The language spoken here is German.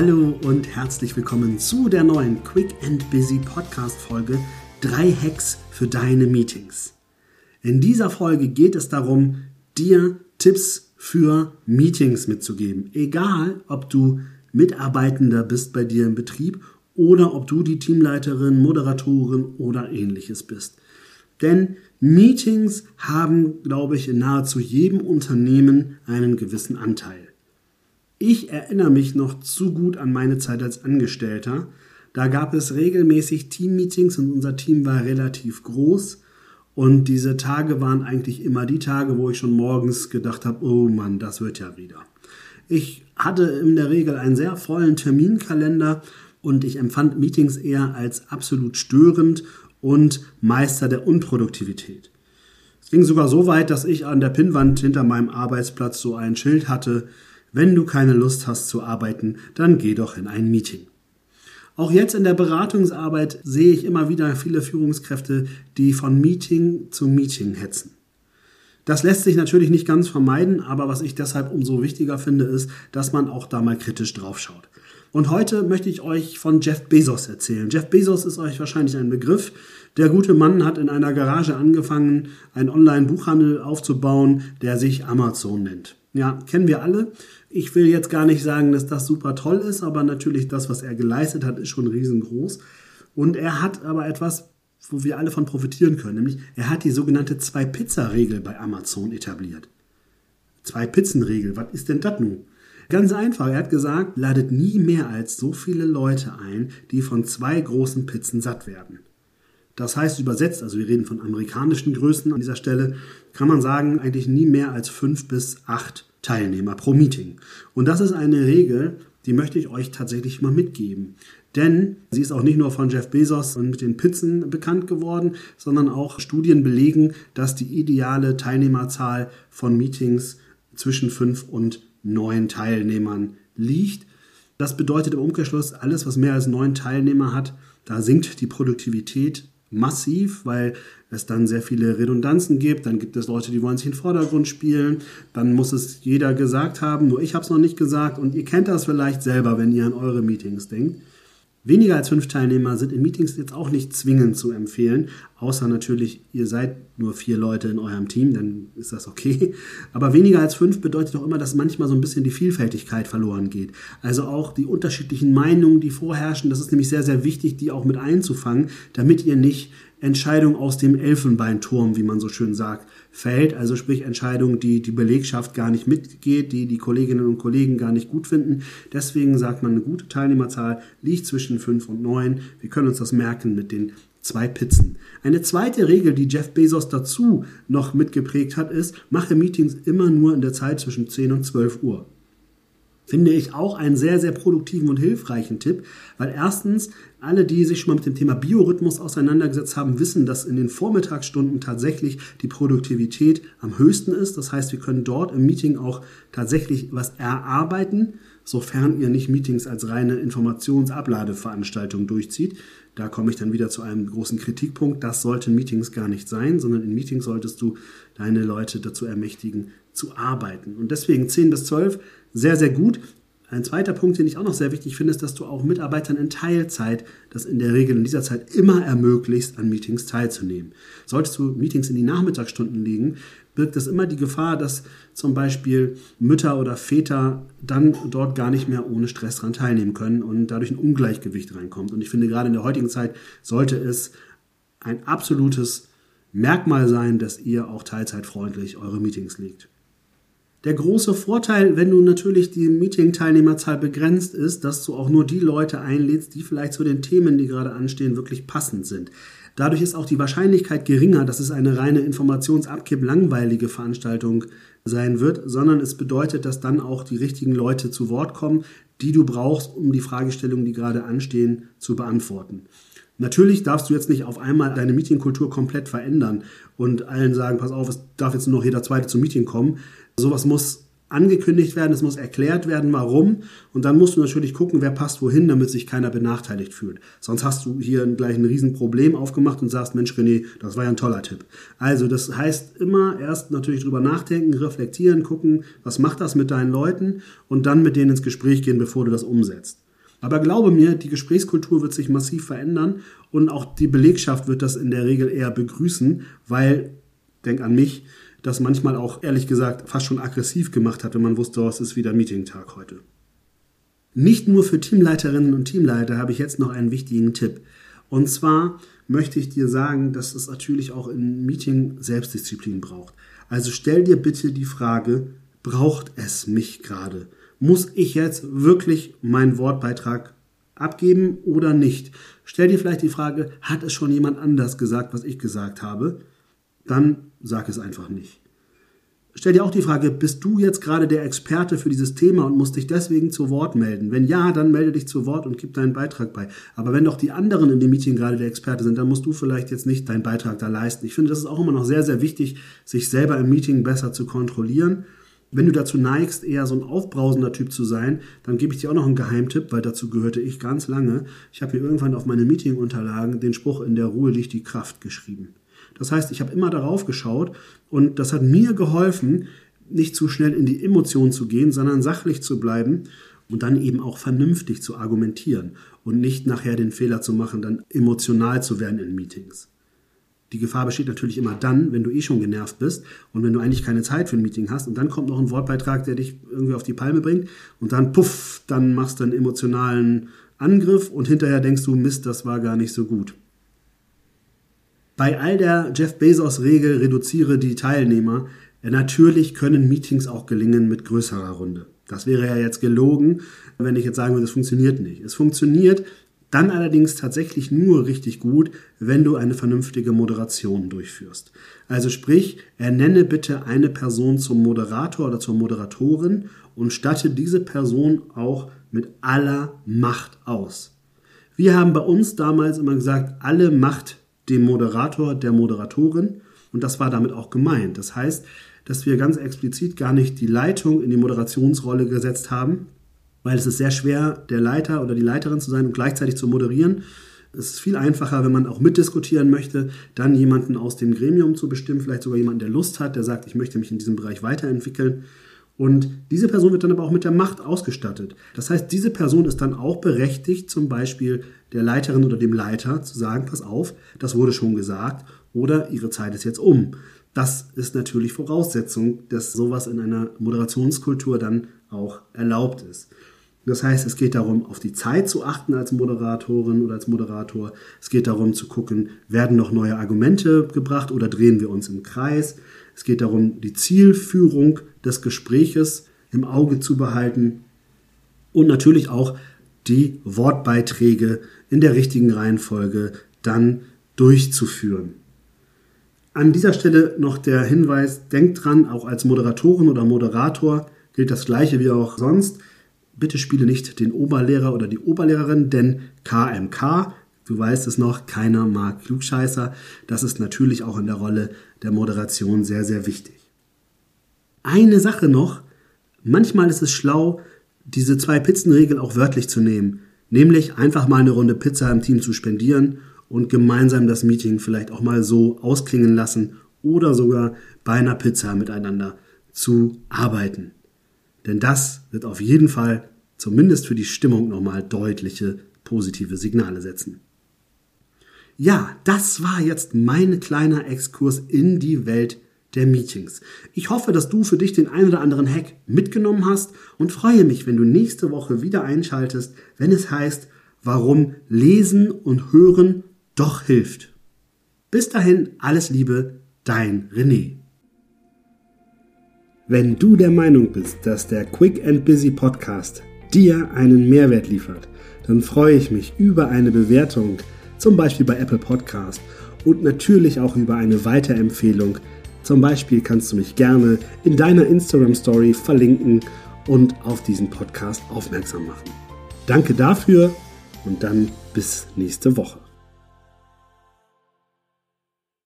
Hallo und herzlich willkommen zu der neuen Quick and Busy Podcast Folge Drei Hacks für deine Meetings. In dieser Folge geht es darum, dir Tipps für Meetings mitzugeben. Egal, ob du Mitarbeitender bist bei dir im Betrieb oder ob du die Teamleiterin, Moderatorin oder ähnliches bist. Denn Meetings haben, glaube ich, in nahezu jedem Unternehmen einen gewissen Anteil. Ich erinnere mich noch zu gut an meine Zeit als Angestellter. Da gab es regelmäßig Teammeetings und unser Team war relativ groß. Und diese Tage waren eigentlich immer die Tage, wo ich schon morgens gedacht habe, oh Mann, das wird ja wieder. Ich hatte in der Regel einen sehr vollen Terminkalender und ich empfand Meetings eher als absolut störend und Meister der Unproduktivität. Es ging sogar so weit, dass ich an der Pinnwand hinter meinem Arbeitsplatz so ein Schild hatte, wenn du keine Lust hast zu arbeiten, dann geh doch in ein Meeting. Auch jetzt in der Beratungsarbeit sehe ich immer wieder viele Führungskräfte, die von Meeting zu Meeting hetzen. Das lässt sich natürlich nicht ganz vermeiden, aber was ich deshalb umso wichtiger finde, ist, dass man auch da mal kritisch draufschaut. Und heute möchte ich euch von Jeff Bezos erzählen. Jeff Bezos ist euch wahrscheinlich ein Begriff. Der gute Mann hat in einer Garage angefangen, einen Online-Buchhandel aufzubauen, der sich Amazon nennt. Ja, kennen wir alle. Ich will jetzt gar nicht sagen, dass das super toll ist, aber natürlich das, was er geleistet hat, ist schon riesengroß. Und er hat aber etwas, wo wir alle von profitieren können, nämlich er hat die sogenannte Zwei-Pizza-Regel bei Amazon etabliert. Zwei-Pizzen-Regel, was ist denn das nun? Ganz einfach, er hat gesagt, ladet nie mehr als so viele Leute ein, die von zwei großen Pizzen satt werden. Das heißt übersetzt, also wir reden von amerikanischen Größen an dieser Stelle, kann man sagen, eigentlich nie mehr als fünf bis acht Teilnehmer pro Meeting. Und das ist eine Regel, die möchte ich euch tatsächlich mal mitgeben. Denn sie ist auch nicht nur von Jeff Bezos und mit den Pizzen bekannt geworden, sondern auch Studien belegen, dass die ideale Teilnehmerzahl von Meetings zwischen fünf und neun Teilnehmern liegt. Das bedeutet im Umkehrschluss, alles, was mehr als neun Teilnehmer hat, da sinkt die Produktivität massiv, weil es dann sehr viele Redundanzen gibt. Dann gibt es Leute, die wollen sich in den Vordergrund spielen. Dann muss es jeder gesagt haben, nur ich habe es noch nicht gesagt. Und ihr kennt das vielleicht selber, wenn ihr an eure Meetings denkt. Weniger als fünf Teilnehmer sind in Meetings jetzt auch nicht zwingend zu empfehlen, außer natürlich, ihr seid nur vier Leute in eurem Team, dann ist das okay. Aber weniger als fünf bedeutet auch immer, dass manchmal so ein bisschen die Vielfältigkeit verloren geht. Also auch die unterschiedlichen Meinungen, die vorherrschen, das ist nämlich sehr, sehr wichtig, die auch mit einzufangen, damit ihr nicht Entscheidung aus dem Elfenbeinturm, wie man so schön sagt, fällt. Also sprich Entscheidungen, die die Belegschaft gar nicht mitgeht, die die Kolleginnen und Kollegen gar nicht gut finden. Deswegen sagt man, eine gute Teilnehmerzahl liegt zwischen fünf und neun. Wir können uns das merken mit den zwei Pizzen. Eine zweite Regel, die Jeff Bezos dazu noch mitgeprägt hat, ist, mache Meetings immer nur in der Zeit zwischen 10 und 12 Uhr finde ich auch einen sehr, sehr produktiven und hilfreichen Tipp, weil erstens alle, die sich schon mal mit dem Thema Biorhythmus auseinandergesetzt haben, wissen, dass in den Vormittagsstunden tatsächlich die Produktivität am höchsten ist. Das heißt, wir können dort im Meeting auch tatsächlich was erarbeiten, sofern ihr nicht Meetings als reine Informationsabladeveranstaltung durchzieht. Da komme ich dann wieder zu einem großen Kritikpunkt. Das sollten Meetings gar nicht sein, sondern in Meetings solltest du deine Leute dazu ermächtigen, zu arbeiten. Und deswegen 10 bis 12 sehr, sehr gut. Ein zweiter Punkt, den ich auch noch sehr wichtig finde, ist, dass du auch Mitarbeitern in Teilzeit das in der Regel in dieser Zeit immer ermöglicht, an Meetings teilzunehmen. Solltest du Meetings in die Nachmittagsstunden legen, birgt das immer die Gefahr, dass zum Beispiel Mütter oder Väter dann dort gar nicht mehr ohne Stress daran teilnehmen können und dadurch ein Ungleichgewicht reinkommt. Und ich finde, gerade in der heutigen Zeit sollte es ein absolutes Merkmal sein, dass ihr auch teilzeitfreundlich eure Meetings legt. Der große Vorteil, wenn du natürlich die Meeting-Teilnehmerzahl begrenzt ist, dass du auch nur die Leute einlädst, die vielleicht zu den Themen, die gerade anstehen, wirklich passend sind. Dadurch ist auch die Wahrscheinlichkeit geringer, dass es eine reine Informationsabkipp langweilige Veranstaltung sein wird, sondern es bedeutet, dass dann auch die richtigen Leute zu Wort kommen, die du brauchst, um die Fragestellungen, die gerade anstehen, zu beantworten. Natürlich darfst du jetzt nicht auf einmal deine Meetingkultur komplett verändern und allen sagen, pass auf, es darf jetzt nur noch jeder Zweite zum Meeting kommen. Sowas muss angekündigt werden, es muss erklärt werden, warum. Und dann musst du natürlich gucken, wer passt wohin, damit sich keiner benachteiligt fühlt. Sonst hast du hier gleich ein Riesenproblem aufgemacht und sagst, Mensch, René, das war ja ein toller Tipp. Also das heißt immer erst natürlich drüber nachdenken, reflektieren, gucken, was macht das mit deinen Leuten und dann mit denen ins Gespräch gehen, bevor du das umsetzt. Aber glaube mir, die Gesprächskultur wird sich massiv verändern und auch die Belegschaft wird das in der Regel eher begrüßen, weil, denk an mich, das manchmal auch ehrlich gesagt fast schon aggressiv gemacht hat, wenn man wusste, oh, es ist wieder Meeting-Tag heute. Nicht nur für Teamleiterinnen und Teamleiter habe ich jetzt noch einen wichtigen Tipp. Und zwar möchte ich dir sagen, dass es natürlich auch im Meeting Selbstdisziplin braucht. Also stell dir bitte die Frage, braucht es mich gerade? Muss ich jetzt wirklich meinen Wortbeitrag abgeben oder nicht? Stell dir vielleicht die Frage, hat es schon jemand anders gesagt, was ich gesagt habe? Dann sag es einfach nicht. Stell dir auch die Frage, bist du jetzt gerade der Experte für dieses Thema und musst dich deswegen zu Wort melden? Wenn ja, dann melde dich zu Wort und gib deinen Beitrag bei. Aber wenn doch die anderen in dem Meeting gerade der Experte sind, dann musst du vielleicht jetzt nicht deinen Beitrag da leisten. Ich finde, das ist auch immer noch sehr, sehr wichtig, sich selber im Meeting besser zu kontrollieren. Wenn du dazu neigst, eher so ein aufbrausender Typ zu sein, dann gebe ich dir auch noch einen Geheimtipp, weil dazu gehörte ich ganz lange. Ich habe mir irgendwann auf meine Meetingunterlagen den Spruch in der Ruhe liegt die Kraft geschrieben. Das heißt, ich habe immer darauf geschaut und das hat mir geholfen, nicht zu schnell in die Emotion zu gehen, sondern sachlich zu bleiben und dann eben auch vernünftig zu argumentieren und nicht nachher den Fehler zu machen, dann emotional zu werden in Meetings. Die Gefahr besteht natürlich immer dann, wenn du eh schon genervt bist und wenn du eigentlich keine Zeit für ein Meeting hast und dann kommt noch ein Wortbeitrag, der dich irgendwie auf die Palme bringt und dann puff, dann machst du einen emotionalen Angriff und hinterher denkst du, Mist, das war gar nicht so gut. Bei all der Jeff Bezos-Regel reduziere die Teilnehmer. Natürlich können Meetings auch gelingen mit größerer Runde. Das wäre ja jetzt gelogen, wenn ich jetzt sagen würde, es funktioniert nicht. Es funktioniert dann allerdings tatsächlich nur richtig gut, wenn du eine vernünftige Moderation durchführst. Also sprich, ernenne bitte eine Person zum Moderator oder zur Moderatorin und statte diese Person auch mit aller Macht aus. Wir haben bei uns damals immer gesagt, alle Macht dem Moderator, der Moderatorin. Und das war damit auch gemeint. Das heißt, dass wir ganz explizit gar nicht die Leitung in die Moderationsrolle gesetzt haben, weil es ist sehr schwer, der Leiter oder die Leiterin zu sein und gleichzeitig zu moderieren. Es ist viel einfacher, wenn man auch mitdiskutieren möchte, dann jemanden aus dem Gremium zu bestimmen, vielleicht sogar jemanden, der Lust hat, der sagt, ich möchte mich in diesem Bereich weiterentwickeln. Und diese Person wird dann aber auch mit der Macht ausgestattet. Das heißt, diese Person ist dann auch berechtigt, zum Beispiel der Leiterin oder dem Leiter zu sagen, pass auf, das wurde schon gesagt oder ihre Zeit ist jetzt um. Das ist natürlich Voraussetzung, dass sowas in einer Moderationskultur dann auch erlaubt ist. Das heißt, es geht darum, auf die Zeit zu achten als Moderatorin oder als Moderator. Es geht darum zu gucken, werden noch neue Argumente gebracht oder drehen wir uns im Kreis. Es geht darum, die Zielführung des Gespräches im Auge zu behalten und natürlich auch die Wortbeiträge in der richtigen Reihenfolge dann durchzuführen. An dieser Stelle noch der Hinweis, denkt dran, auch als Moderatorin oder Moderator gilt das gleiche wie auch sonst. Bitte spiele nicht den Oberlehrer oder die Oberlehrerin, denn KMK Du weißt es noch, keiner mag Klugscheißer. Das ist natürlich auch in der Rolle der Moderation sehr, sehr wichtig. Eine Sache noch. Manchmal ist es schlau, diese zwei Pizzenregel auch wörtlich zu nehmen. Nämlich einfach mal eine Runde Pizza im Team zu spendieren und gemeinsam das Meeting vielleicht auch mal so ausklingen lassen oder sogar bei einer Pizza miteinander zu arbeiten. Denn das wird auf jeden Fall zumindest für die Stimmung nochmal deutliche positive Signale setzen. Ja, das war jetzt mein kleiner Exkurs in die Welt der Meetings. Ich hoffe, dass du für dich den ein oder anderen Hack mitgenommen hast und freue mich, wenn du nächste Woche wieder einschaltest, wenn es heißt, warum Lesen und Hören doch hilft. Bis dahin, alles Liebe, dein René. Wenn du der Meinung bist, dass der Quick and Busy Podcast dir einen Mehrwert liefert, dann freue ich mich über eine Bewertung zum Beispiel bei Apple Podcast und natürlich auch über eine Weiterempfehlung. Zum Beispiel kannst du mich gerne in deiner Instagram Story verlinken und auf diesen Podcast aufmerksam machen. Danke dafür und dann bis nächste Woche.